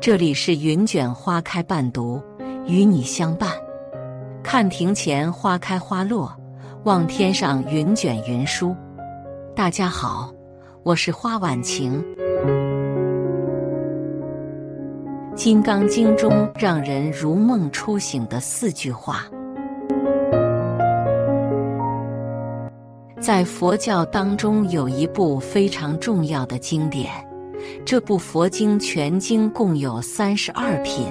这里是云卷花开伴读，与你相伴。看庭前花开花落，望天上云卷云舒。大家好，我是花晚晴。《金刚经》中让人如梦初醒的四句话，在佛教当中有一部非常重要的经典。这部佛经全经共有三十二品，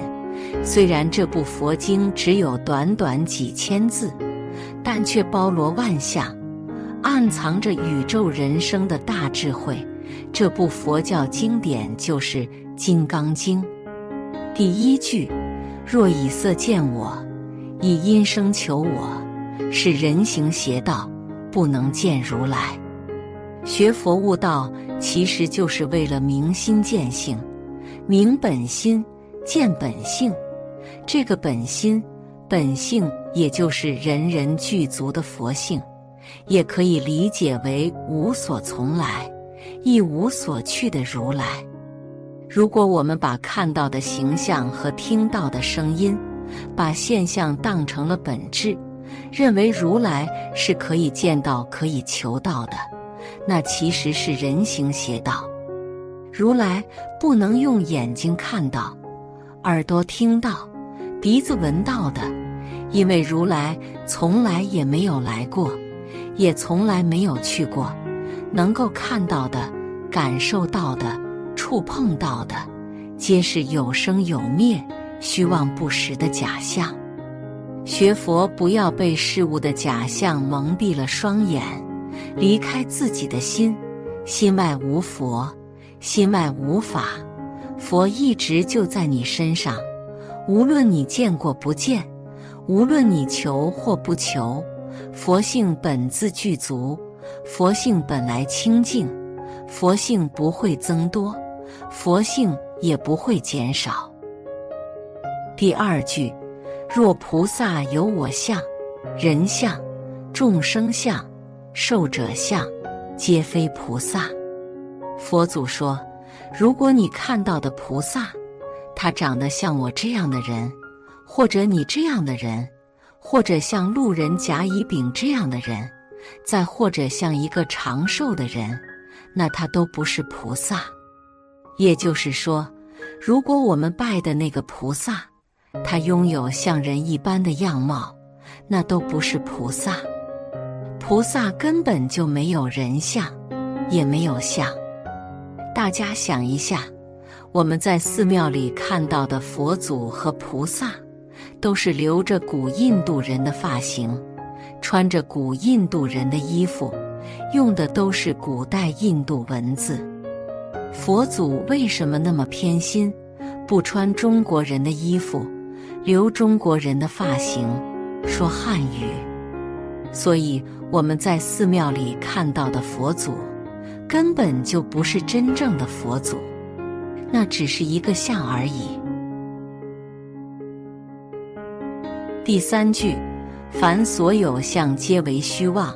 虽然这部佛经只有短短几千字，但却包罗万象，暗藏着宇宙人生的大智慧。这部佛教经典就是《金刚经》。第一句：“若以色见我，以音声求我，是人行邪道，不能见如来。”学佛悟道，其实就是为了明心见性，明本心，见本性。这个本心、本性，也就是人人具足的佛性，也可以理解为无所从来，亦无所去的如来。如果我们把看到的形象和听到的声音，把现象当成了本质，认为如来是可以见到、可以求到的。那其实是人行邪道。如来不能用眼睛看到、耳朵听到、鼻子闻到的，因为如来从来也没有来过，也从来没有去过。能够看到的、感受到的、触碰到的，皆是有生有灭、虚妄不实的假象。学佛不要被事物的假象蒙蔽了双眼。离开自己的心，心外无佛，心外无法，佛一直就在你身上，无论你见过不见，无论你求或不求，佛性本自具足，佛性本来清净，佛性不会增多，佛性也不会减少。第二句，若菩萨有我相、人相、众生相。受者相，皆非菩萨。佛祖说：“如果你看到的菩萨，他长得像我这样的人，或者你这样的人，或者像路人甲乙丙这样的人，再或者像一个长寿的人，那他都不是菩萨。也就是说，如果我们拜的那个菩萨，他拥有像人一般的样貌，那都不是菩萨。”菩萨根本就没有人相，也没有相。大家想一下，我们在寺庙里看到的佛祖和菩萨，都是留着古印度人的发型，穿着古印度人的衣服，用的都是古代印度文字。佛祖为什么那么偏心，不穿中国人的衣服，留中国人的发型，说汉语？所以。我们在寺庙里看到的佛祖，根本就不是真正的佛祖，那只是一个像而已。第三句，凡所有相，皆为虚妄。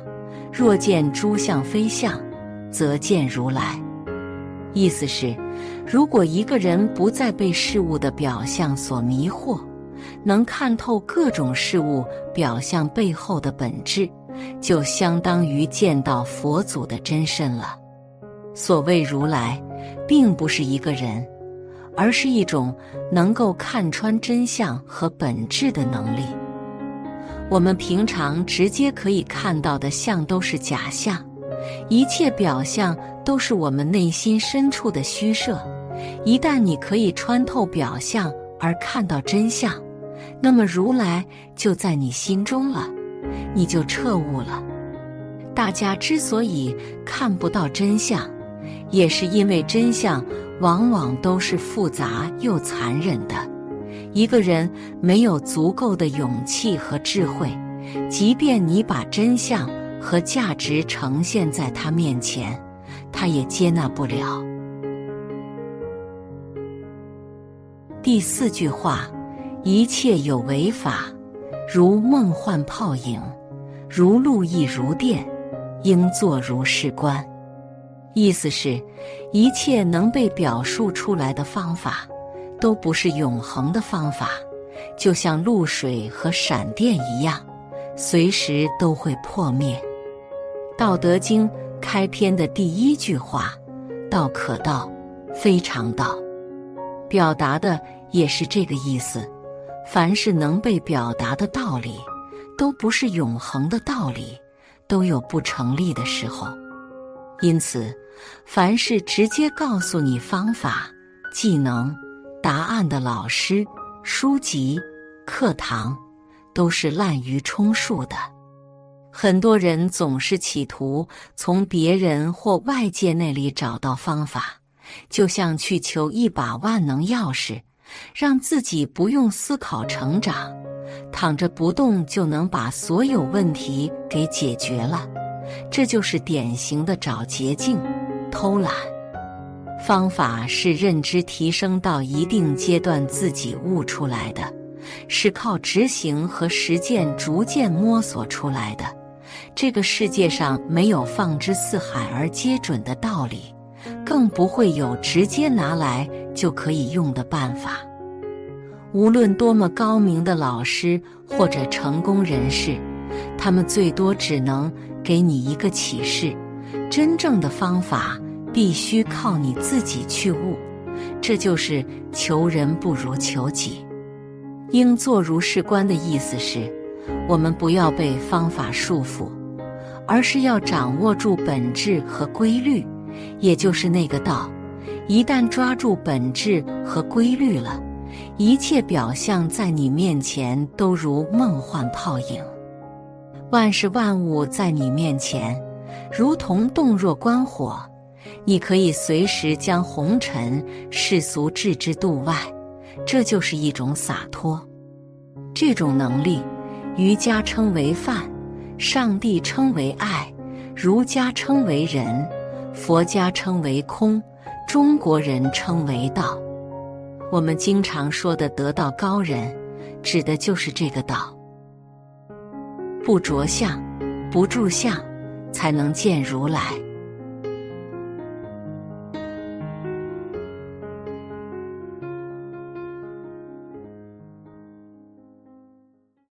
若见诸相非相，则见如来。意思是，如果一个人不再被事物的表象所迷惑，能看透各种事物表象背后的本质。就相当于见到佛祖的真身了。所谓如来，并不是一个人，而是一种能够看穿真相和本质的能力。我们平常直接可以看到的相都是假象，一切表象都是我们内心深处的虚设。一旦你可以穿透表象而看到真相，那么如来就在你心中了。你就彻悟了。大家之所以看不到真相，也是因为真相往往都是复杂又残忍的。一个人没有足够的勇气和智慧，即便你把真相和价值呈现在他面前，他也接纳不了。第四句话：一切有为法，如梦幻泡影。如露亦如电，应作如是观。意思是，一切能被表述出来的方法，都不是永恒的方法，就像露水和闪电一样，随时都会破灭。《道德经》开篇的第一句话：“道可道，非常道。”表达的也是这个意思。凡是能被表达的道理，都不是永恒的道理，都有不成立的时候。因此，凡是直接告诉你方法、技能、答案的老师、书籍、课堂，都是滥竽充数的。很多人总是企图从别人或外界那里找到方法，就像去求一把万能钥匙，让自己不用思考成长，躺着不动就能把所有问题给解决了。这就是典型的找捷径、偷懒。方法是认知提升到一定阶段自己悟出来的，是靠执行和实践逐渐摸索出来的。这个世界上没有放之四海而皆准的道理，更不会有直接拿来就可以用的办法。无论多么高明的老师或者成功人士，他们最多只能。给你一个启示：真正的方法必须靠你自己去悟。这就是求人不如求己，应做如是观的意思是，我们不要被方法束缚，而是要掌握住本质和规律，也就是那个道。一旦抓住本质和规律了，一切表象在你面前都如梦幻泡影。万事万物在你面前，如同洞若观火，你可以随时将红尘世俗置之度外，这就是一种洒脱。这种能力，瑜伽称为梵，上帝称为爱，儒家称为仁，佛家称为空，中国人称为道。我们经常说的得道高人，指的就是这个道。不着相，不住相，才能见如来。